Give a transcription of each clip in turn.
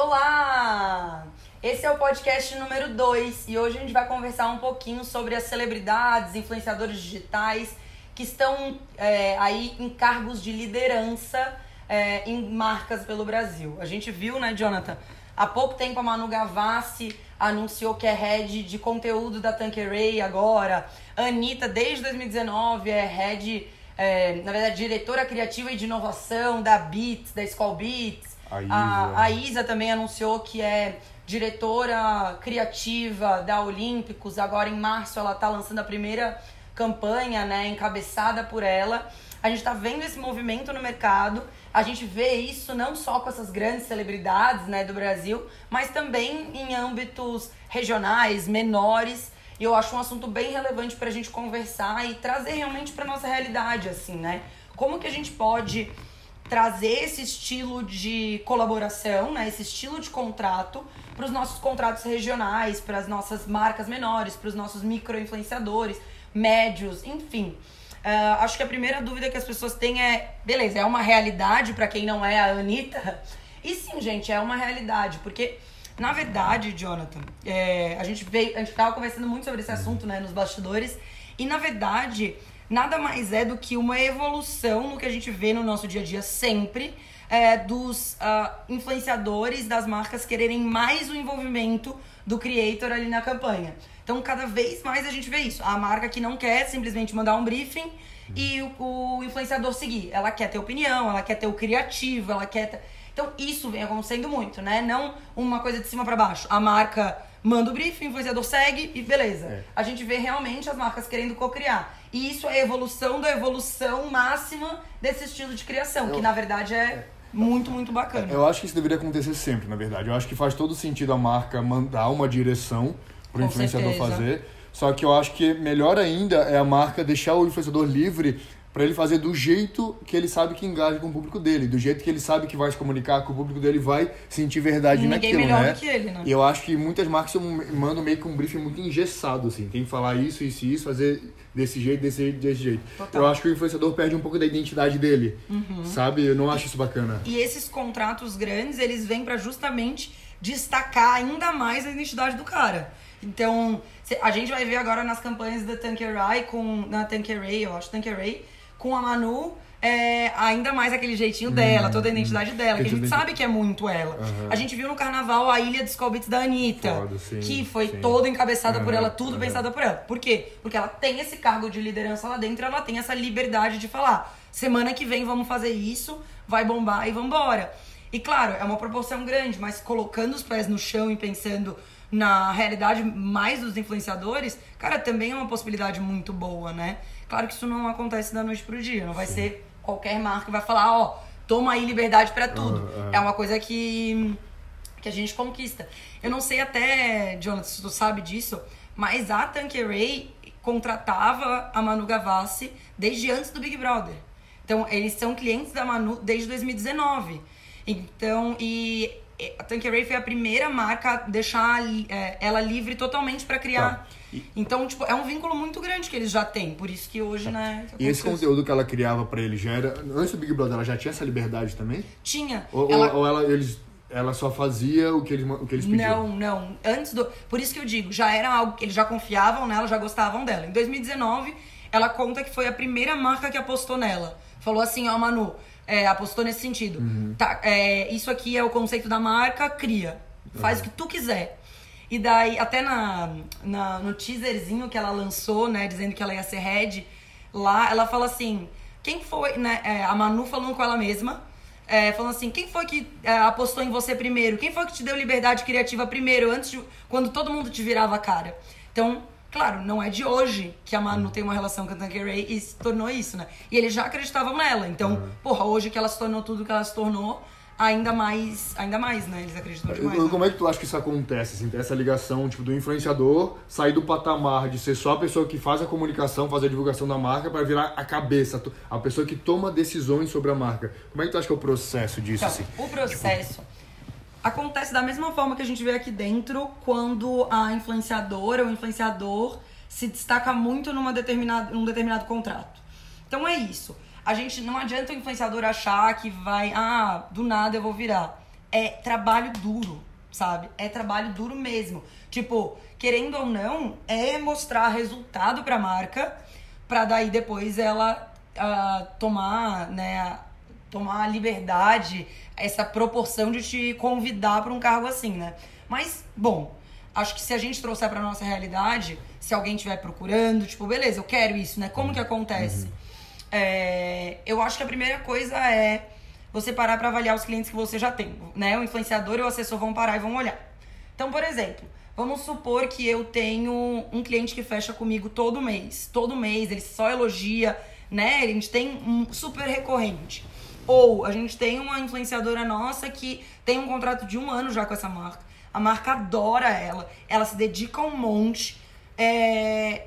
Olá! Esse é o podcast número 2 e hoje a gente vai conversar um pouquinho sobre as celebridades, influenciadores digitais que estão é, aí em cargos de liderança é, em marcas pelo Brasil. A gente viu, né, Jonathan? Há pouco tempo a Manu Gavassi anunciou que é head de conteúdo da Tanqueray agora. A Anitta, desde 2019, é head, é, na verdade, diretora criativa e de inovação da Beats, da School Beats. A Isa. A, a Isa também anunciou que é diretora criativa da Olímpicos. Agora, em março, ela está lançando a primeira campanha, né, encabeçada por ela. A gente está vendo esse movimento no mercado. A gente vê isso não só com essas grandes celebridades né, do Brasil, mas também em âmbitos regionais, menores. E eu acho um assunto bem relevante para a gente conversar e trazer realmente para nossa realidade, assim, né? Como que a gente pode trazer esse estilo de colaboração, né, esse estilo de contrato para os nossos contratos regionais, para as nossas marcas menores, para os nossos micro-influenciadores, médios, enfim. Uh, acho que a primeira dúvida que as pessoas têm é, beleza, é uma realidade para quem não é a Anitta? E sim, gente, é uma realidade, porque na verdade, Jonathan, é, a gente veio, a gente tava conversando muito sobre esse assunto, né, nos bastidores, e na verdade, nada mais é do que uma evolução no que a gente vê no nosso dia a dia sempre, é, dos uh, influenciadores das marcas quererem mais o envolvimento do creator ali na campanha. Então, cada vez mais a gente vê isso. A marca que não quer simplesmente mandar um briefing e o, o influenciador seguir. Ela quer ter opinião, ela quer ter o criativo, ela quer. Ter... Então, isso vem acontecendo muito, né? Não uma coisa de cima para baixo. A marca manda o briefing, o influenciador segue e beleza. É. A gente vê realmente as marcas querendo co-criar. E isso é a evolução da evolução máxima desse estilo de criação, que Eu- na verdade é muito, muito bacana. Eu acho que isso deveria acontecer sempre, na verdade. Eu acho que faz todo sentido a marca mandar uma direção pro Com influenciador certeza. fazer. Só que eu acho que melhor ainda é a marca deixar o influenciador livre para ele fazer do jeito que ele sabe que engaja com o público dele, do jeito que ele sabe que vai se comunicar, que o público dele vai sentir verdade Ninguém naquilo, melhor né? do que ele, né? E eu acho que muitas marcas mandam meio que um briefing muito engessado, assim. Tem que falar isso, isso e isso, fazer desse jeito, desse jeito, desse jeito. Total. Eu acho que o influenciador perde um pouco da identidade dele, Uhum. sabe? Eu não acho isso bacana. E esses contratos grandes, eles vêm pra justamente destacar ainda mais a identidade do cara. Então, a gente vai ver agora nas campanhas da Tanqueray com na Tanqueray, eu acho, Tanqueray, com a Manu, é, ainda mais aquele jeitinho dela, toda a identidade dela, que a gente Uhum. Sabe que é muito ela. Aham. A gente viu no carnaval a Ilha dos Colbits da Anitta, Foda, sim, que foi sim. toda encabeçada por Aham, ela, tudo aham. pensada por ela. Por quê? Porque ela tem esse cargo de liderança lá dentro, ela tem essa liberdade de falar: semana que vem vamos fazer isso, vai bombar e vambora. E claro, é uma proporção grande, mas colocando os pés no chão e pensando na realidade mais dos influenciadores, cara, também é uma possibilidade muito boa, né? Claro que isso não acontece da noite pro dia, não vai ser qualquer marca que vai falar, ó, toma aí liberdade pra tudo. Aham, aham. É uma coisa que que a gente conquista. Eu não sei até, Jonathan, se tu sabe disso, mas a Tanqueray contratava a Manu Gavassi desde antes do Big Brother. Então, eles são clientes da Manu desde 2019. Então, e a Tanqueray foi a primeira marca a deixar é, ela livre totalmente pra criar. Tá. Então, tipo, é um vínculo muito grande que eles já têm. Por isso que hoje, né... E esse conteúdo que ela criava pra ele já era. Antes do Big Brother, ela já tinha essa liberdade também? Tinha. Ou ela... ou, ela, eles, ela só fazia o que eles, o que eles pediam? Não, não. Antes do. Por isso que eu digo, já era algo que eles já confiavam nela, já gostavam dela. Em 2019, ela conta que foi a primeira marca que apostou nela. Falou assim, ó, Manu, é, apostou nesse sentido. Tá, é, isso aqui é o conceito da marca, cria. Faz o que tu quiser. E daí, até na, na, no teaserzinho que ela lançou, né, dizendo que ela ia ser head, lá ela fala assim: quem foi, né, é, a Manu falando com ela mesma, é, falando assim, quem foi que é, apostou em você primeiro? Quem foi que te deu liberdade criativa primeiro, antes de, quando todo mundo te virava a cara? Então, claro, não é de hoje que a Manu tem uma relação com a Tanqueray e se tornou isso, né? E eles já acreditavam nela. Então, porra, hoje que ela se tornou tudo que ela se tornou, ainda mais, ainda mais, né? Eles acreditam demais. Né? Como é que tu acha que isso acontece? Assim, essa ligação tipo, do influenciador sair do patamar de ser só a pessoa que faz a comunicação, faz a divulgação da marca, para virar a cabeça, a pessoa que toma decisões sobre a marca. Como é que tu acha que é o processo disso? Então, assim? o processo acontece da mesma forma que a gente vê aqui dentro quando a influenciadora ou influenciador se destaca muito numa determinada, num determinado contrato. Então é isso. A gente não adianta o influenciador achar que vai, ah, do nada eu vou virar. é trabalho duro, sabe? É trabalho duro mesmo. Tipo, querendo ou não, é mostrar resultado pra marca, pra daí depois ela uh, tomar, né, tomar a liberdade, essa proporção de te convidar para um cargo assim, né? Mas, bom, acho que se a gente trouxer pra nossa realidade, se alguém estiver procurando, tipo, beleza, eu quero isso, né? Como que acontece? Uhum. É, eu acho que a primeira coisa é você parar para avaliar os clientes que você já tem, né? O influenciador e o assessor vão parar e vão olhar. Então, por exemplo, vamos supor que eu tenho um cliente que fecha comigo todo mês. Todo mês, ele só elogia, né? A gente tem um super recorrente. Ou a gente tem uma influenciadora nossa que tem um contrato de um ano já com essa marca. A marca adora ela, ela se dedica um monte. É...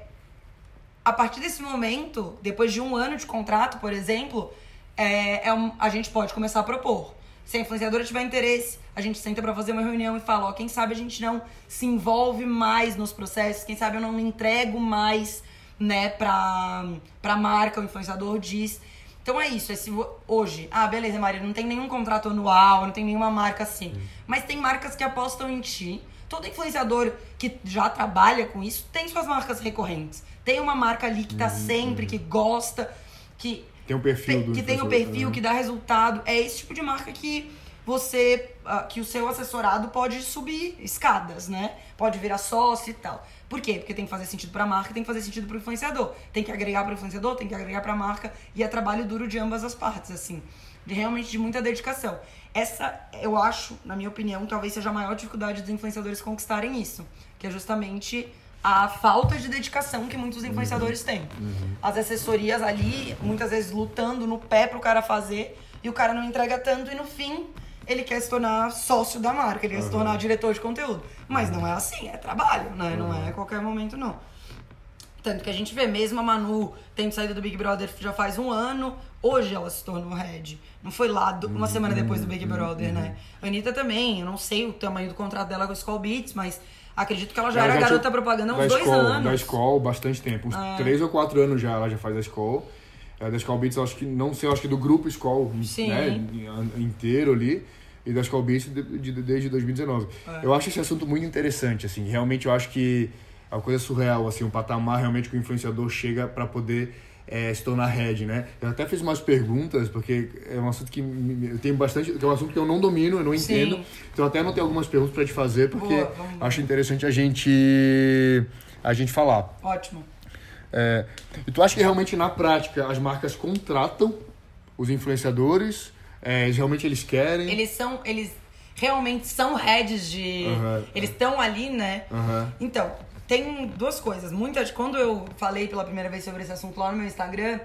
A partir desse momento, depois de um ano de contrato, por exemplo, é, é um, a gente pode começar a propor. Se a influenciadora tiver interesse, a gente senta para fazer uma reunião e fala, ó, quem sabe a gente não se envolve mais nos processos, quem sabe eu não entrego mais, né, pra, pra marca, o influenciador diz. Então é isso, é se hoje, ah, beleza, Maria, não tem nenhum contrato anual, não tem nenhuma marca assim. Mas tem marcas que apostam em ti. Todo influenciador que já trabalha com isso tem suas marcas recorrentes. Tem uma marca ali que tá uhum. sempre, que gosta, que tem um perfil do Que tem o um perfil, uhum. que dá resultado. É esse tipo de marca que você. Uh, que o seu assessorado pode subir escadas, né? Pode virar sócio e tal. Por quê? Porque tem que fazer sentido para a marca, tem que fazer sentido para o influenciador. Tem que agregar para o influenciador, tem que agregar para a marca e é trabalho duro de ambas as partes, assim, de realmente de muita dedicação. Essa, eu acho, na minha opinião, talvez seja a maior dificuldade dos influenciadores conquistarem isso, que é justamente a falta de dedicação que muitos influenciadores uhum. têm. Uhum. As assessorias ali, muitas vezes lutando no pé pro cara fazer, e o cara não entrega tanto, e no fim ele quer se tornar sócio da marca, ele quer uhum. se tornar diretor de conteúdo. Mas não é assim, é trabalho, né? Não é a qualquer momento, não. Tanto que a gente vê mesmo a Manu tendo saído do Big Brother já faz um ano, hoje ela se tornou head. Não foi lá do, uma semana depois do Big Brother, né? A Anitta também, eu não sei o tamanho do contrato dela com a Skull Beats, mas Acredito que ela já ela era já garota propaganda há uns dois anos. Da escola, bastante tempo. Uns é. três ou quatro anos já ela já faz a escola. É, da Skull Beats, acho que, não sei, acho que do grupo Skull né, inteiro ali. E da Skull Beats de, de, desde 2019. É. Eu acho esse assunto muito interessante, assim. Realmente eu acho que é uma coisa surreal, assim. Um patamar realmente que o influenciador chega para poder é, se tornar head, né? Eu até fiz umas perguntas, porque é um assunto que eu tenho bastante, que é um assunto que eu não domino, eu não entendo. Sim. Então até não tenho algumas perguntas para te fazer, porque Boa, acho interessante a gente a gente falar. Ótimo. É, e tu acha que realmente na prática as marcas contratam os influenciadores? É, realmente eles querem? Eles são, eles realmente são heads de, uhum. eles estão ali, né? Uhum. Então tem duas coisas. Muitas, quando eu falei pela primeira vez sobre esse assunto lá no meu Instagram,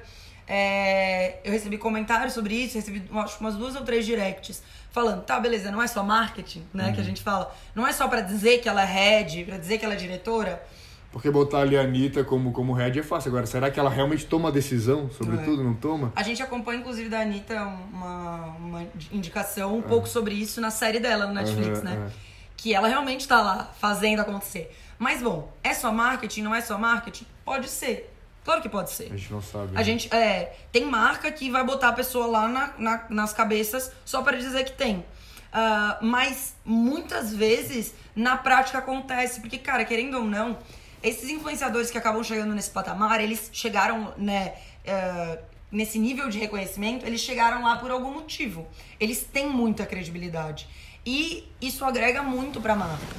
é, eu recebi comentários sobre isso, recebi acho, umas duas ou três directs falando, tá, beleza, não é só marketing, né, uhum. que a gente fala. Não é só para dizer que ela é head, para dizer que ela é diretora. Porque botar ali a Anitta como, como head é fácil. Agora, será que ela realmente toma decisão sobre é. tudo? Não toma? A gente acompanha, inclusive, da Anitta uma, uma indicação um pouco sobre isso na série dela no Netflix, né? Que ela realmente tá lá fazendo acontecer. Mas bom, é só marketing, não é só marketing? Pode ser. Claro que pode ser. A gente não sabe. A né? gente, é, tem marca que vai botar a pessoa lá na, na nas cabeças só para dizer que tem. Uh, mas muitas vezes na prática acontece, porque, cara, querendo ou não, esses influenciadores que acabam chegando nesse patamar, eles chegaram, né, uh, nesse nível de reconhecimento, eles chegaram lá por algum motivo. Eles têm muita credibilidade. E isso agrega muito pra marca.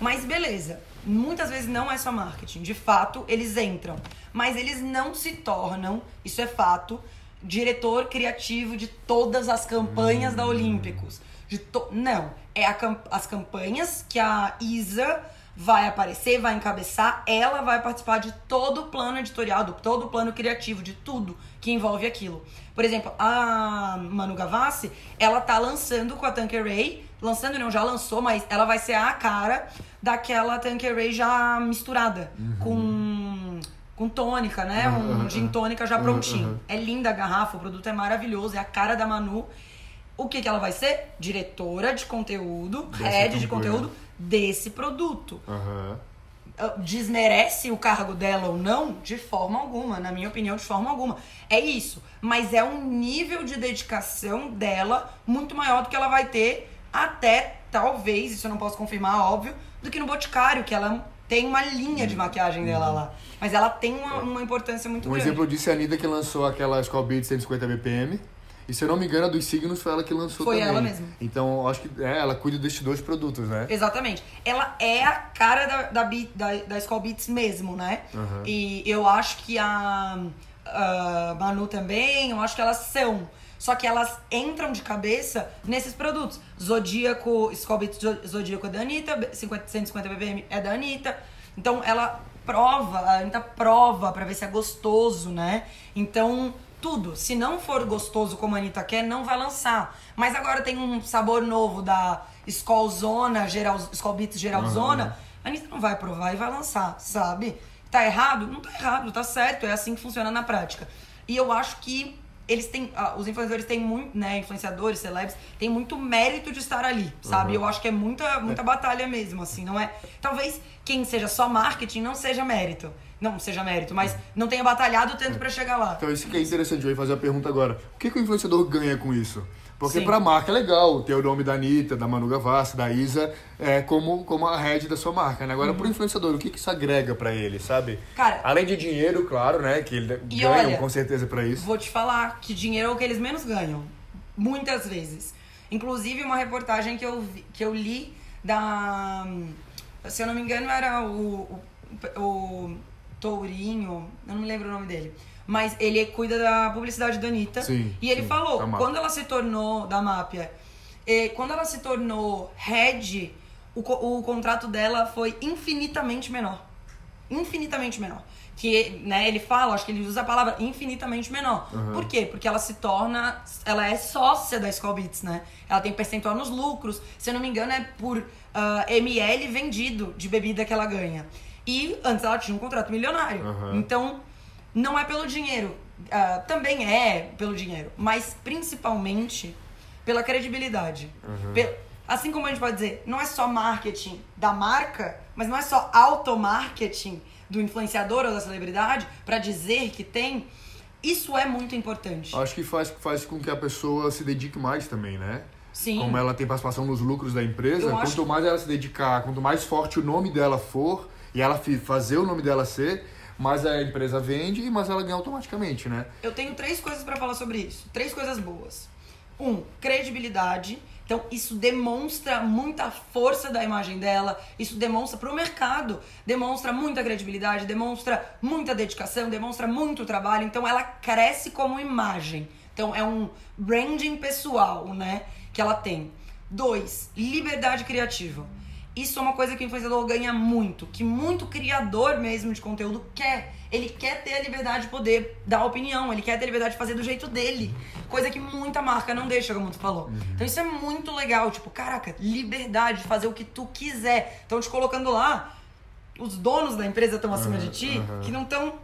Mas beleza, muitas vezes não é só marketing. De fato, eles entram. Mas eles não se tornam, isso é fato, diretor criativo de todas as campanhas hum. da Olímpicos. De to... Não. É a, as campanhas que a Isa vai aparecer, vai encabeçar, ela vai participar de todo o plano editorial, do todo o plano criativo, de tudo que envolve aquilo. Por exemplo, a Manu Gavassi, ela tá lançando com a Tanqueray, lançando não, já lançou, mas ela vai ser a cara daquela Tanqueray já misturada uhum. com com tônica, né? Uhum, um gin tônica já prontinho. Uhum. É linda a garrafa, o produto é maravilhoso, é a cara da Manu. O que que ela vai ser? Diretora de conteúdo, Desse head de conteúdo desse produto. Uhum. Desmerece o cargo dela ou não? De forma alguma, na minha opinião, de forma alguma. É isso. Mas é um nível de dedicação dela muito maior do que ela vai ter até, talvez, isso eu não posso confirmar, óbvio, do que no Boticário, que ela tem uma linha de maquiagem dela lá. Mas ela tem uma, uma importância muito Um grande. exemplo disso é a Anitta que lançou aquela Skull Beat 150 BPM. E se eu não me engano, a dos signos foi ela que lançou Foi também. ela mesma. Então, eu acho que é, ela cuida desses dois produtos, né? Exatamente. Ela é a cara da, da, Beat- da, da Skull Beats mesmo, né? Uhum. E eu acho que a, a Manu também, eu acho que elas são. Só que elas entram de cabeça nesses produtos. Zodíaco, Skull Beats Zo- Zodíaco é da Anitta, 50, 150 BPM é da Anitta. Então ela prova, a Anitta prova pra ver se é gostoso, né? Então, tudo. Se não for gostoso como a Anitta quer, não vai lançar. Mas agora tem um sabor novo da Skol Zona, geral, Skol Beats Geralzona. A Anitta não vai provar e vai lançar, sabe? Tá errado? Não tá errado, tá certo. É assim que funciona na prática. E eu acho que eles têm. ah, os influenciadores têm muito, né? Influenciadores, celebs, têm muito mérito de estar ali, sabe? Eu acho que é muita, muita batalha mesmo, assim, não é? Talvez quem seja só marketing não seja mérito. Não seja mérito, mas não tenha batalhado tanto pra chegar lá. Então, isso que é interessante. Eu ia fazer a pergunta agora. O que, que o influenciador ganha com isso? Porque Sim. pra marca é legal ter o nome da Anitta, da Manu Gavassi, da Isa, é, como, como a head da sua marca, né? Agora, pro influenciador, o que, que isso agrega pra ele, sabe? Uhum. Cara- Além de dinheiro, claro, né? Que ele ganham olha, com certeza pra isso. Vou te falar que dinheiro é o que eles menos ganham. Muitas vezes. Inclusive, uma reportagem que eu, que eu li da. Se eu não me engano, era o, o, o Tourinho, eu não me lembro o nome dele. Mas ele cuida da publicidade da Anitta. Sim, e ele sim, falou, quando ela se tornou. Da Mápia. eh, quando ela se tornou head, o, o contrato dela foi infinitamente menor infinitamente menor. Que, né, ele fala, acho que ele usa a palavra infinitamente menor. Por quê? Porque ela se torna, ela é sócia da Skull Beats, né? Ela tem percentual nos lucros, se eu não me engano é por ah, ml vendido de bebida que ela ganha. E antes ela tinha um contrato milionário. Uhum. Então, não é pelo dinheiro. Ah, também é pelo dinheiro, mas principalmente pela credibilidade. Pe- Assim como a gente pode dizer, não é só marketing da marca, mas não é só automarketing do influenciador ou da celebridade para dizer que tem. Isso é muito importante. Acho que faz, faz com que a pessoa se dedique mais também, né? Sim. Como ela tem participação nos lucros da empresa, Eu quanto acho- mais ela se dedicar, quanto mais forte o nome dela for e ela fazer o nome dela ser, mais a empresa vende e mais ela ganha automaticamente, né? Eu tenho três coisas pra falar sobre isso. Três coisas boas. Um, credibilidade. Então, isso demonstra muita força da imagem dela. Isso demonstra pro mercado. Demonstra muita credibilidade, demonstra muita dedicação, demonstra muito trabalho. Então, ela cresce como imagem. Então, é um branding pessoal, né? Que ela tem. Dois, liberdade criativa. Isso é uma coisa que o influenciador ganha muito, que muito criador mesmo de conteúdo quer. Ele quer ter a liberdade de poder dar opinião, ele quer ter a liberdade de fazer do jeito dele. Coisa que muita marca não deixa, como tu falou. Então isso é muito legal, tipo, caraca, liberdade de fazer o que tu quiser. Estão te colocando lá, os donos da empresa estão acima de ti, aham. que não estão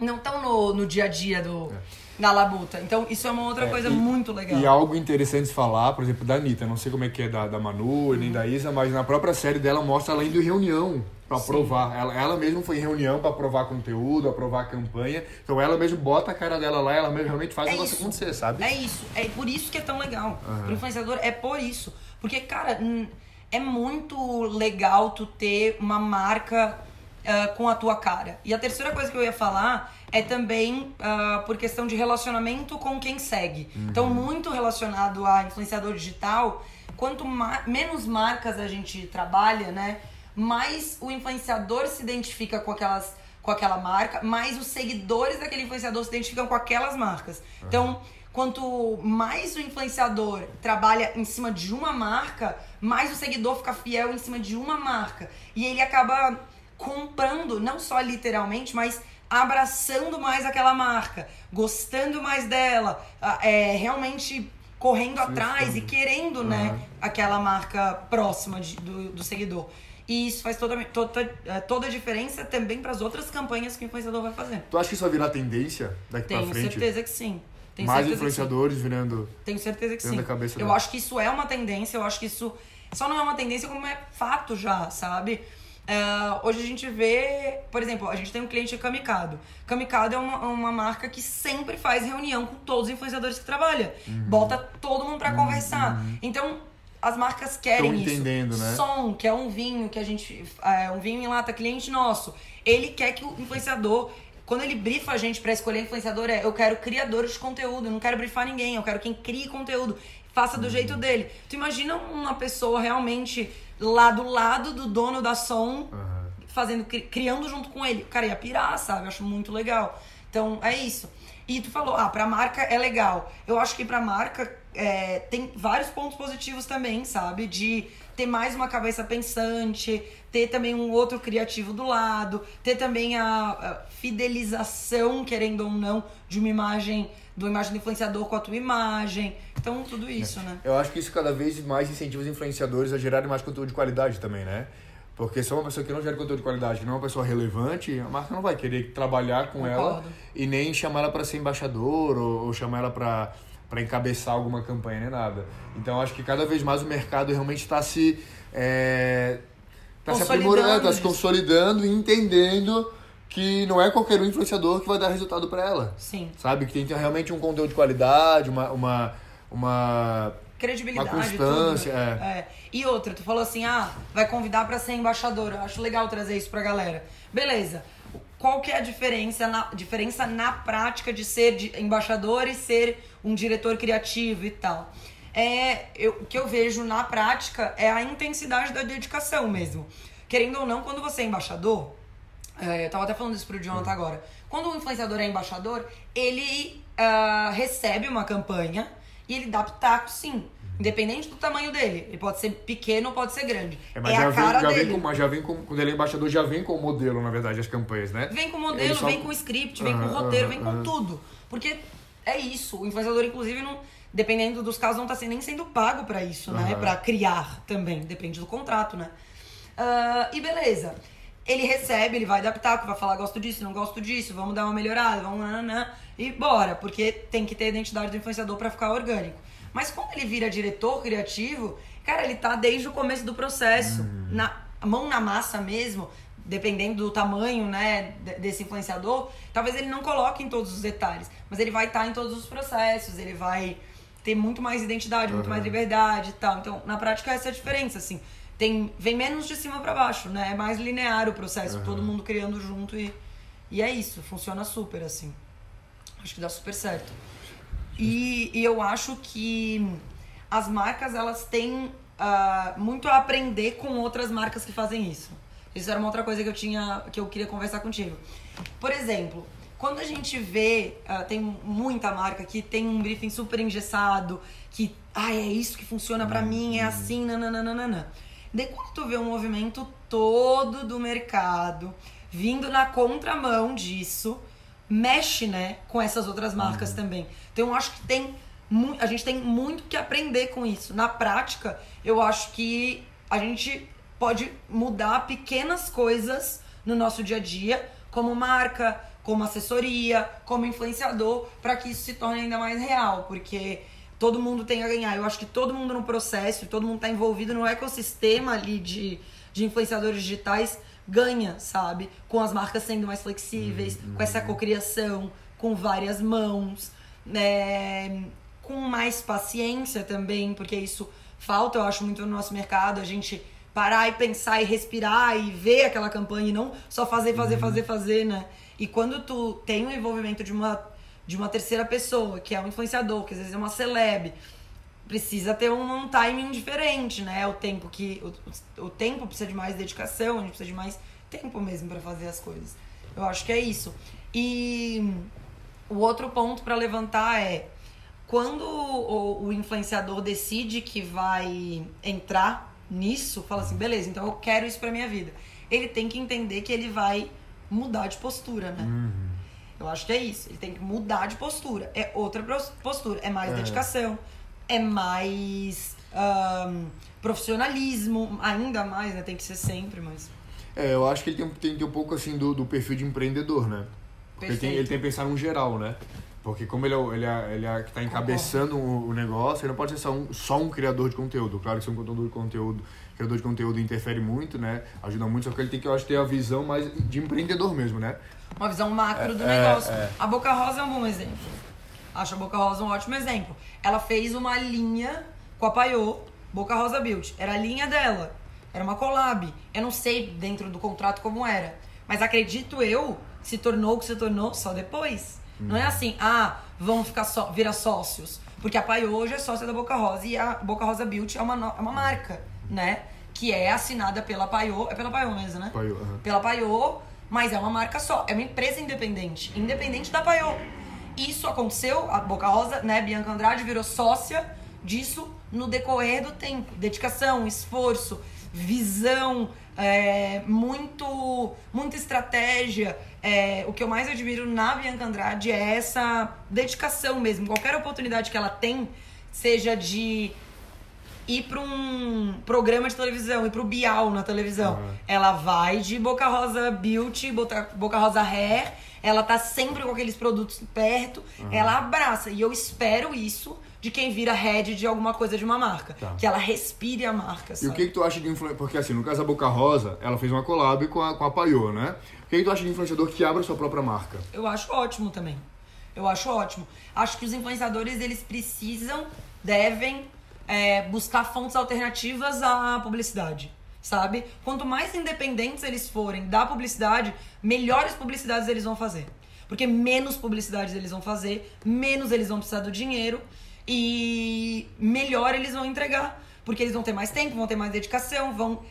não tão no, no dia a dia do, na labuta. Então isso é uma outra É, coisa e- muito legal. E algo interessante de falar, por exemplo, da Anitta, não sei como é que é da, da Manu nem da Isa, mas na própria série dela mostra indo em reunião pra Sim. aprovar. Ela, ela mesma foi em reunião pra aprovar conteúdo, aprovar campanha. Então ela mesma bota a cara dela lá, ela mesma realmente faz É o negócio acontecer, sabe? É isso. É por isso que é tão legal. Pro influenciador é por isso. Porque, cara, é muito legal tu ter uma marca ah, com a tua cara. E a terceira coisa que eu ia falar é também ah, por questão de relacionamento com quem segue. Então, muito relacionado a influenciador digital, quanto ma- menos marcas a gente trabalha, né? Mais o influenciador se identifica com aquelas com aquela marca, mais os seguidores daquele influenciador se identificam com aquelas marcas. Então, quanto mais o influenciador trabalha em cima de uma marca, mais o seguidor fica fiel em cima de uma marca. E ele acaba comprando, não só literalmente, mas abraçando mais aquela marca, gostando mais dela, é, realmente correndo atrás e querendo, né, aquela marca próxima de- do, do seguidor. E isso faz toda, toda, eh, toda a diferença também para as outras campanhas que o influenciador vai fazer. Tu acha que isso vai virar tendência daqui Tenho pra frente? certeza que sim. Tenho Mais sim. influenciadores virando. Tenho certeza que sim. da cabeça eu dela. acho que isso é uma tendência, eu acho que isso só não é uma tendência como é fato já, sabe? Ah, hoje a gente vê, por exemplo, a gente tem um cliente Kamikado. Kamikado é uma, uma marca que sempre faz reunião com todos os influenciadores que trabalha. Uhum. Bota todo mundo pra conversar. Então, as marcas querem isso. entendendo, né? Som, que é um vinho que a gente. É, um vinho em lata, cliente nosso. Ele quer que o influenciador. Quando ele brifa a gente pra escolher influenciador, é eu quero criadores de conteúdo, eu não quero brifar ninguém, eu quero quem crie conteúdo, faça do jeito dele. Tu imagina uma pessoa realmente lá do lado do dono da som, Aham. fazendo, cri- criando junto com ele. Cara ia pirar, sabe? Eu acho muito legal. Então, é isso. E tu falou, ah, pra marca é legal. Eu acho que pra marca é, tem vários pontos positivos também, sabe? De ter mais uma cabeça pensante, ter também um outro criativo do lado, ter também a, a fidelização, querendo ou não, de uma imagem, do imagem do influenciador com a tua imagem. Então, tudo isso, né? Eu acho que isso cada vez mais incentiva os influenciadores a gerarem mais conteúdo de qualidade também, né? Porque se é uma pessoa que não gera conteúdo de qualidade, que não é uma pessoa relevante, a marca não vai querer trabalhar com ela Concordo. e nem chamar ela para ser embaixador ou, ou chamar ela para para encabeçar alguma campanha nem nada. Então acho que cada vez mais o mercado realmente está se é, tá se aprimorando, está se consolidando e entendendo que não é qualquer um influenciador que vai dar resultado para ela. Sim. Sabe? Que tem que ter realmente um conteúdo de qualidade, uma, uma, uma credibilidade, Uma constância, tudo. né? É. E outra, tu falou assim, ah, vai convidar pra ser embaixadora. Eu acho legal trazer isso pra galera. Beleza. Qual que é a diferença na, diferença na prática de ser de- embaixador e ser um diretor criativo e tal? É, eu, o que eu vejo na prática é a intensidade da dedicação mesmo. Querendo ou não, quando você é embaixador, é, eu tava até falando isso pro Jonathan agora. Quando o influenciador é embaixador, ele ah, recebe uma campanha e ele dá pitaco, sim. Independente do tamanho dele. Ele pode ser pequeno ou pode ser grande. É, É, mas já, a vem, cara já, vem dele. com, mas já vem com. Quando ele é embaixador, já vem com o modelo, na verdade, as campanhas, né? Vem com Ele modelo, só- vem com script, vem com Aham, roteiro, vem com aham. tudo. Porque é isso. O influenciador, inclusive, não, dependendo dos casos, não tá nem sendo pago pra isso, né? Pra criar também. Depende do contrato, né? Ah, e beleza. Ele recebe, ele vai pitaco, vai falar, gosto disso, não gosto disso, vamos dar uma melhorada, vamos nananã, e bora, porque tem que ter a identidade do influenciador pra ficar orgânico. Mas quando ele vira diretor criativo, cara, ele tá desde o começo do processo, na mão na massa mesmo, dependendo do tamanho, né, de- desse influenciador, talvez ele não coloque em todos os detalhes, mas ele vai estar em todos os processos, ele vai ter muito mais identidade, muito Uhum. mais liberdade e tal. Então, na prática, essa é a diferença, assim. Tem, vem menos de cima pra baixo, né? É mais linear o processo, Uhum. todo mundo criando junto e, e é isso, funciona super, assim. Acho que dá super certo. E, e eu acho que as marcas, elas têm ah, muito a aprender com outras marcas que fazem isso. Isso era uma outra coisa que eu tinha, que eu queria conversar contigo. Por exemplo, quando a gente vê, ah, tem muita marca que tem um briefing super engessado, que, ah, é isso que funciona pra mim, é assim, nananana. Daí quando tu vê um movimento todo do mercado vindo na contramão disso, mexe, né, com essas outras marcas também. Então eu acho que tem a gente tem muito que aprender com isso. Na prática, eu acho que a gente pode mudar pequenas coisas no nosso dia a dia, como marca, como assessoria, como influenciador, para que isso se torne ainda mais real, porque todo mundo tem a ganhar. Eu acho que todo mundo no processo, todo mundo tá envolvido no ecossistema ali de, de influenciadores digitais ganha, sabe? Com as marcas sendo mais flexíveis, com essa cocriação, com várias mãos, né? com mais paciência também, porque isso falta, eu acho, muito no nosso mercado, a gente parar e pensar e respirar e ver aquela campanha e não só fazer, fazer, fazer, fazer, né? E quando tu tem o envolvimento de uma, de uma terceira pessoa, que é um influenciador, que às vezes é uma celeb, precisa ter um, um timing diferente, né? O tempo que o, o tempo precisa de mais dedicação, a gente precisa de mais tempo mesmo pra fazer as coisas. Eu acho que é isso. E o outro ponto pra levantar é quando o, o influenciador decide que vai entrar nisso, fala assim, beleza, então eu quero isso pra minha vida. Ele tem que entender que ele vai mudar de postura, né? Eu acho que é isso. Ele tem que mudar de postura. É outra postura. É mais É. dedicação. É mais ahn, profissionalismo. Ainda mais, né? Tem que ser sempre, mas. É, eu acho que ele tem, tem que ter um pouco assim do, do perfil de empreendedor, né? Porque ele tem, ele tem que pensar no geral, né? Porque como ele é, ele é, ele é que tá encabeçando o, o negócio, ele não pode ser só um, só um criador de conteúdo. Claro que ser um criador de conteúdo, criador de conteúdo interfere muito, né? Ajuda muito, só que ele tem que, eu acho, ter a visão mais de empreendedor mesmo, né? Uma visão macro do É, negócio. é. A Boca Rosa é um bom exemplo. Acho a Boca Rosa um ótimo exemplo. Ela fez uma linha com a Paiô Boca Rosa Beauty. Era a linha dela. Era uma collab. Eu não sei dentro do contrato como era. Mas acredito eu, se tornou o que se tornou só depois. Não é assim, ah, vamos ficar só, virar sócios. Porque a Pai hoje é sócia da Boca Rosa e a Boca Rosa Beauty é uma, no- é uma marca, né? Que é assinada pela Paiô. É pela Paiô mesmo, né? Paiô, aham. Pela Paiô, mas é uma marca só. É uma empresa independente. Independente da Paiô. Isso aconteceu, a Boca Rosa, né? Bianca Andrade virou sócia disso no decorrer do tempo. Dedicação, esforço, visão, é, muito, muita estratégia. É, o que eu mais admiro na Bianca Andrade é essa dedicação mesmo. Qualquer oportunidade que ela tem, seja de ir para um programa de televisão, ir para o Bial na televisão. Uhum. Ela vai de Boca Rosa Beauty, Boca, Boca Rosa Hair, ela tá sempre com aqueles produtos perto, ela abraça. E eu espero isso de quem vira head de alguma coisa de uma marca. Tá. Que ela respire a marca, E sabe? o que, que tu acha de influenciador? Porque assim, no caso da Boca Rosa, ela fez uma collab com a, com a Paiô, né? O que, que tu acha de influenciador que abre a sua própria marca? Eu acho ótimo também. Eu acho ótimo. Acho que os influenciadores, eles precisam, devem é, buscar fontes alternativas à publicidade, sabe? Quanto mais independentes eles forem da publicidade, melhores publicidades eles vão fazer. Porque menos publicidades eles vão fazer, menos eles vão precisar do dinheiro e melhor eles vão entregar. Porque eles vão ter mais tempo, vão ter mais dedicação, vão.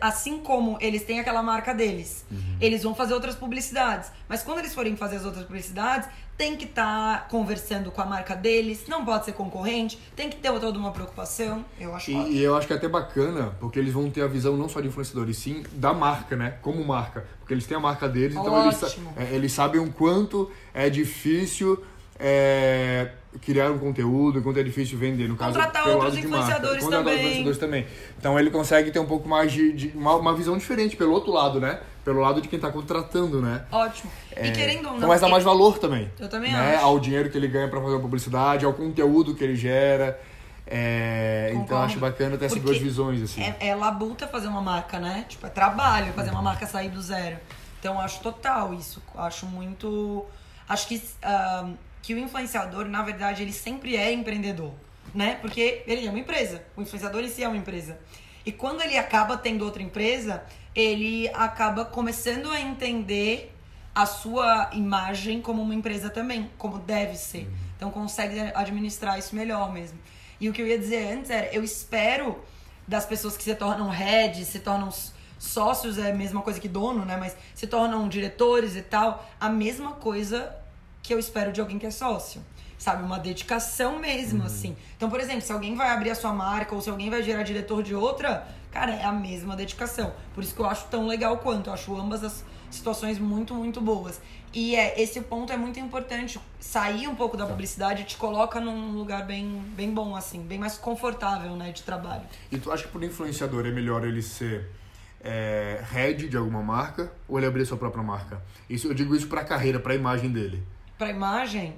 Assim como eles têm aquela marca deles, eles vão fazer outras publicidades. Mas quando eles forem fazer as outras publicidades, tem que estar conversando com a marca deles, não pode ser concorrente, tem que ter toda uma preocupação. Eu acho ótimo. E, e eu acho que é até bacana, porque eles vão ter a visão não só de influenciador, e sim da marca, né? Como marca. Porque eles têm a marca deles, então eles, é, eles sabem o quanto é difícil é, criar um conteúdo, o quanto é difícil vender. No caso, Contratar pelo outros lado de marca. influenciadores Contratar outros também. influenciadores também. Então ele consegue ter um pouco mais de, de- uma, uma visão diferente pelo outro lado, né? Pelo lado de quem tá contratando, né? Ótimo. E querendo ou não. Então, mas dá mais valor também. Eu também né? acho. Ao dinheiro que ele ganha pra fazer a publicidade, ao conteúdo que ele gera. É, então acho bacana ter essas duas visões, assim. É, é labuta fazer uma marca, né? Tipo, é trabalho fazer uma marca sair do zero. Então, eu acho total isso. Acho muito. Acho que, ah, que o influenciador, na verdade, ele sempre é empreendedor, né? Porque ele é uma empresa. O influenciador em si é uma empresa. E quando ele acaba tendo outra empresa, ele acaba começando a entender a sua imagem como uma empresa também, como deve ser. Então consegue administrar isso melhor mesmo. E o que eu ia dizer antes era, eu espero das pessoas que se tornam heads, se tornam sócios, é a mesma coisa que dono, né? Mas se tornam diretores e tal, a mesma coisa que eu espero de alguém que é sócio. Sabe, uma dedicação mesmo, assim. Então, por exemplo, se alguém vai abrir a sua marca ou se alguém vai gerar diretor de outra, cara, é a mesma dedicação. Por isso que eu acho tão legal quanto. Eu acho ambas as situações muito, muito boas. E é, esse ponto é muito importante. Sair um pouco da publicidade te coloca num lugar bem, bem bom, assim, bem mais confortável, né, de trabalho. E tu acha que por influenciador é melhor ele ser é, head de alguma marca ou ele abrir sua própria marca? Isso, eu digo isso pra carreira, pra imagem dele. Pra imagem,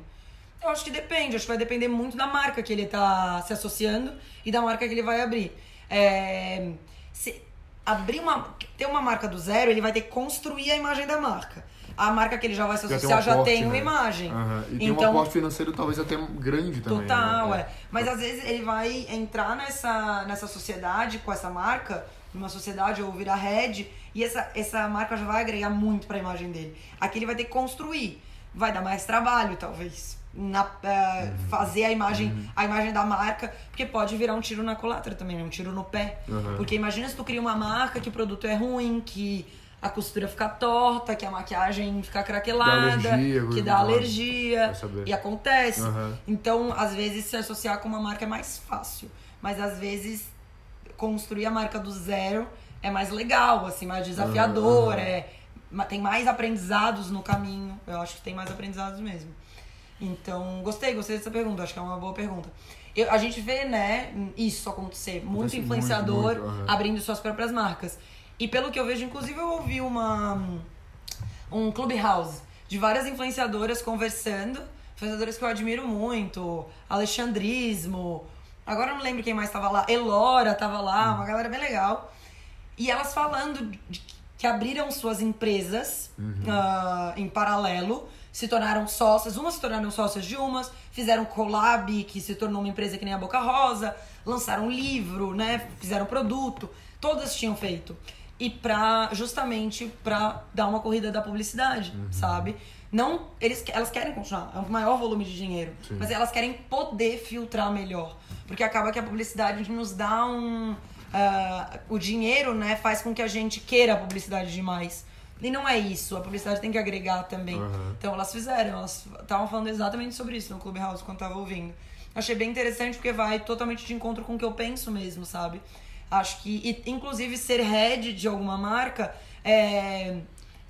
eu acho que depende. Acho que vai depender muito da marca que ele tá se associando e da marca que ele vai abrir. É, se abrir uma. ter uma marca do zero, ele vai ter que construir a imagem da marca. A marca que ele já vai se Já tem associar um já aporte, tem uma né? imagem. Aham. E tem um então, aporte financeiro talvez até grande também. Total, né? é. Mas às vezes ele vai entrar nessa, nessa sociedade com essa marca, numa sociedade ou virar head, e essa, essa marca já vai agregar muito pra imagem dele. Aqui ele vai ter que construir. Vai dar mais trabalho, talvez. Na, é, Uhum. Fazer a imagem, a imagem da marca, porque pode virar um tiro na culatra também, né? um tiro no pé. Uhum. Porque imagina se tu cria uma marca que o produto é ruim, que a costura fica torta, que a maquiagem fica craquelada, alergia, que dá alergia. E acontece. Uhum. Então, às vezes, se associar com uma marca é mais fácil. Mas, às vezes, construir a marca do zero é mais legal, assim, mais desafiador. Uhum. É, ma- tem mais aprendizados no caminho. Eu acho que tem mais aprendizados mesmo. Então, gostei, gostei dessa pergunta. Acho que é uma boa pergunta. Eu- a gente vê, né, isso acontecer. Muito Acontece influenciador muito, muito, abrindo suas próprias marcas. E pelo que eu vejo, inclusive, eu ouvi uma um clubhouse de várias influenciadoras conversando, influenciadoras que eu admiro muito, Alexandrismo, agora eu não lembro quem mais estava lá, Elora estava lá, uma galera bem legal. E elas falando de que abriram suas empresas ah, em paralelo, se tornaram sócias, umas se tornaram sócias de umas, fizeram collab, que se tornou uma empresa que nem a Boca Rosa, lançaram livro, né? Fizeram produto, todas tinham feito. E pra, justamente pra dar uma corrida da publicidade, Uhum. sabe? Não, eles, elas querem continuar, é um maior volume de dinheiro, Sim. mas elas querem poder filtrar melhor. Porque acaba que a publicidade nos dá um. Ah, o dinheiro, né, faz com que a gente queira a publicidade demais. E não é isso, a publicidade tem que agregar também. Uhum. Então elas fizeram, elas estavam falando exatamente sobre isso no Clubhouse quando tava ouvindo. Achei bem interessante porque vai totalmente de encontro com o que eu penso mesmo, sabe? Acho que, e, inclusive, ser head de alguma marca é,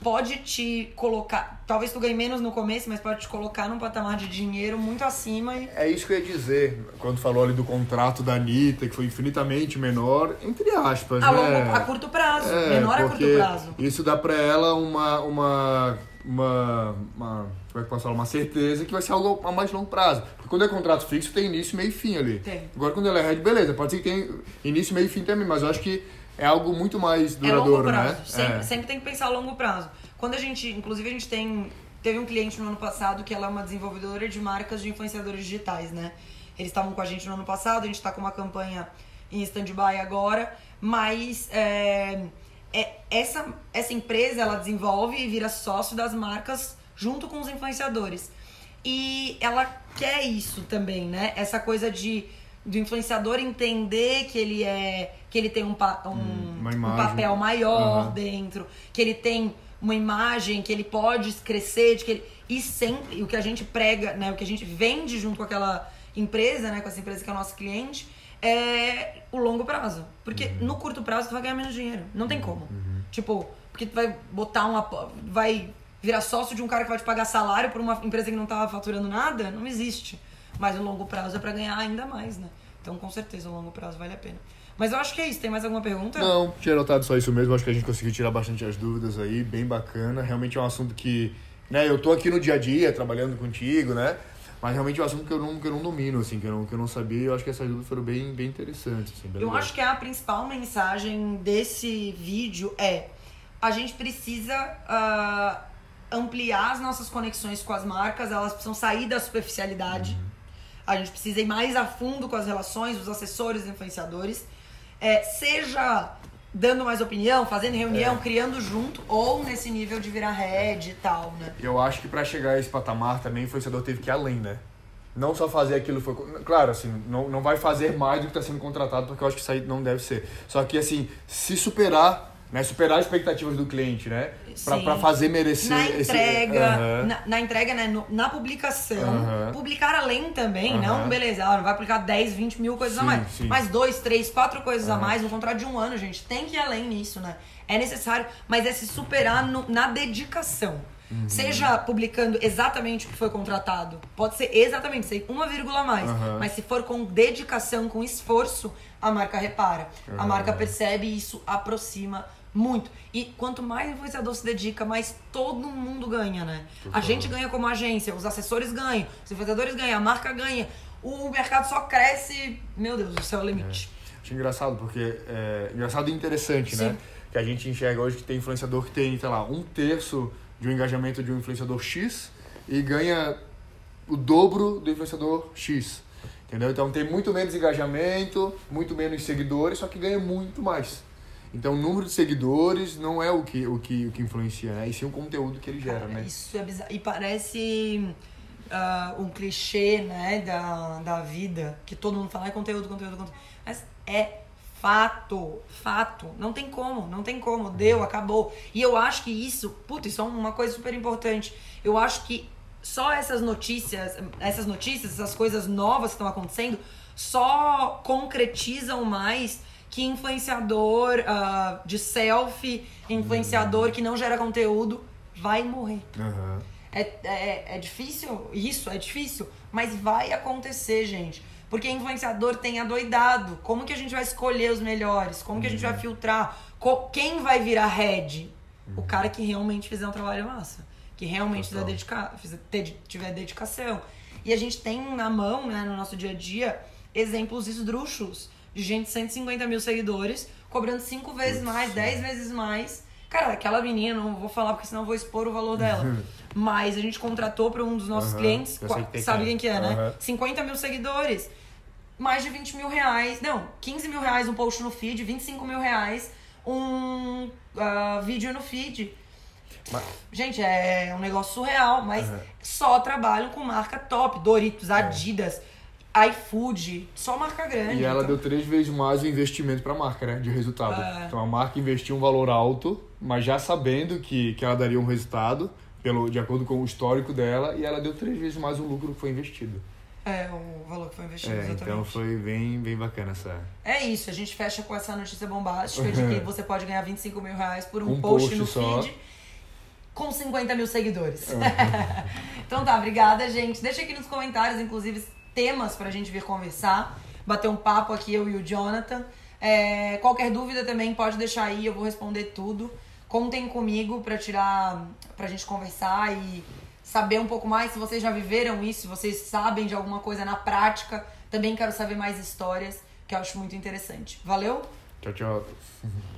pode te colocar. Talvez tu ganhe menos no começo, mas pode te colocar num patamar de dinheiro muito acima e. É isso que eu ia dizer, quando falou ali do contrato da Anitta, que foi infinitamente menor, entre aspas, A, né? longo, a curto prazo, É, menor a curto prazo. Isso dá pra ela uma, uma, uma, uma, como é que posso falar? Uma certeza que vai ser algo a mais longo prazo. Porque quando é contrato fixo, tem início, meio e fim ali. Tem. Agora, quando ela é head, beleza, pode ser que tenha início, meio e fim também, mas eu acho que é algo muito mais É longo duradouro, prazo. né? Sempre, É. sempre tem que pensar a longo prazo. Quando a gente, inclusive a gente tem, teve um cliente no ano passado que ela é uma desenvolvedora de marcas de influenciadores digitais, né? Eles estavam com a gente no ano passado, a gente tá com uma campanha em stand-by agora, mas é, é- essa, essa empresa ela desenvolve e vira sócio das marcas junto com os influenciadores. E ela quer isso também, né? Essa coisa de do influenciador entender que ele é que ele tem um, pa- um, uma um papel maior Aham. dentro, que ele tem uma imagem, que ele pode crescer, de que ele e sempre o que a gente prega, né, o que a gente vende junto com aquela empresa, né, com essa empresa que é o nosso cliente, é o longo prazo. Porque Uhum. no curto prazo tu vai ganhar menos dinheiro, não tem como. Tipo, porque tu vai botar uma vai virar sócio de um cara que vai te pagar salário por uma empresa que não tava faturando nada, não existe. Mas o longo prazo é pra ganhar ainda mais, né? Então, com certeza, o longo prazo vale a pena. Mas eu acho que é isso. Tem mais alguma pergunta? Não, tinha notado só isso mesmo, acho que a gente conseguiu tirar bastante as dúvidas aí, bem bacana. Realmente é um assunto que, né, eu tô aqui no dia a dia trabalhando contigo, né? Mas realmente é um assunto que eu não, que eu não domino, assim, que eu não, que eu não sabia, e eu acho que essas dúvidas foram bem, bem interessantes, assim, bem Eu legais. acho que a principal mensagem desse vídeo é a gente precisa ah, ampliar as nossas conexões com as marcas, elas precisam sair da superficialidade. A gente precisa ir mais a fundo com as relações, os assessores, os influenciadores. É, seja dando mais opinião, fazendo reunião, criando junto, ou nesse nível de virar head e tal, né? Eu acho que pra chegar a esse patamar também o influenciador teve que ir além, né? Não só fazer aquilo foi. Claro, assim, não, não vai fazer mais do que está sendo contratado, porque eu acho que isso aí não deve ser. Só que, assim, se superar, né? Superar as expectativas do cliente, né? Pra fazer merecer na esse. entrega, Aham. na, na entrega, né? no- na publicação. Aham. Publicar além também, Aham. não, beleza, não vai publicar 10, 20 mil coisas a Sim, mais. sim. Mas dois, três, quatro coisas a mais, um contrato de um ano, gente. Tem que ir além nisso, né? É necessário, mas é se superar no- na dedicação. Uhum. Seja publicando exatamente o que foi contratado. Pode ser exatamente, ser uma vírgula a mais. Aham. Mas se for com dedicação, com esforço, a marca repara. A marca percebe e isso aproxima muito. E quanto mais influenciador se dedica, mais todo mundo ganha, né? A gente ganha como agência, os assessores ganham, os influenciadores ganham, a marca ganha. O mercado só cresce. Meu Deus, o céu é o limite. Acho engraçado, porque é engraçado e interessante, né? Sim. Que a gente enxerga hoje que tem influenciador que tem, sei lá, um terço de um engajamento de um influenciador X e ganha o dobro do influenciador X. Entendeu? Então tem muito menos engajamento, muito menos seguidores, só que ganha muito mais. Então o número de seguidores não é o que, o que, o que influencia, né? E sim o conteúdo que ele gera, Cara, né? Isso é bizarro. E parece ah, um clichê, né, da, da vida, que todo mundo fala, é conteúdo, conteúdo, conteúdo. Mas é fato, fato. Não tem como, não tem como. Deu, acabou. E eu acho que isso, puta, isso é uma coisa super importante. Eu acho que só essas notícias, essas notícias, essas coisas novas que estão acontecendo, só concretizam mais que influenciador ah, de selfie, influenciador que não gera conteúdo, vai morrer. Aham. É, é, é difícil, isso é difícil, mas vai acontecer, gente. Porque influenciador tem adoidado. Como que a gente vai escolher os melhores? Como que a gente vai filtrar? Co- quem vai virar head? O cara que realmente fizer um trabalho massa. Que realmente Total. dedica tiver dedicação. E a gente tem na mão, né, no nosso dia a dia, exemplos esdrúxulos de gente de 150 mil seguidores, cobrando cinco vezes Putz, mais, sim. 10 vezes mais Cara, aquela menina, não vou falar porque senão eu vou expor o valor dela. Mas a gente contratou para um dos nossos Aham, clientes, sabe que é. quem que é, né? Aham. 50 mil seguidores. Mais de 20 mil reais. Não, 15 mil reais um post no feed, 25 mil reais um ah, vídeo no feed. Mas- Gente, é um negócio surreal, mas Aham. só trabalham com marca top. Doritos, É. IFood, só marca grande. E ela então- deu três vezes mais o investimento para a marca, né? De resultado. É. Então a marca investiu um valor alto, mas já sabendo que, que ela daria um resultado, pelo, de acordo com o histórico dela, e ela deu três vezes mais o lucro que foi investido. É, o valor que foi investido, É, exatamente. então foi bem, bem bacana essa. É isso, a gente fecha com essa notícia bombástica de que você pode ganhar 25 mil reais por um, Um post, post no só. feed com 50 mil seguidores. então tá, obrigada, gente. Deixa aqui nos comentários, inclusive, temas pra gente vir conversar, bater um papo aqui, eu e o Jonathan. É, qualquer dúvida também pode deixar aí, eu vou responder tudo. Contem comigo pra tirar, pra gente conversar e saber um pouco mais se vocês já viveram isso, se vocês sabem de alguma coisa na prática. Também quero saber mais histórias, que eu acho muito interessante. Valeu? Tchau, tchau.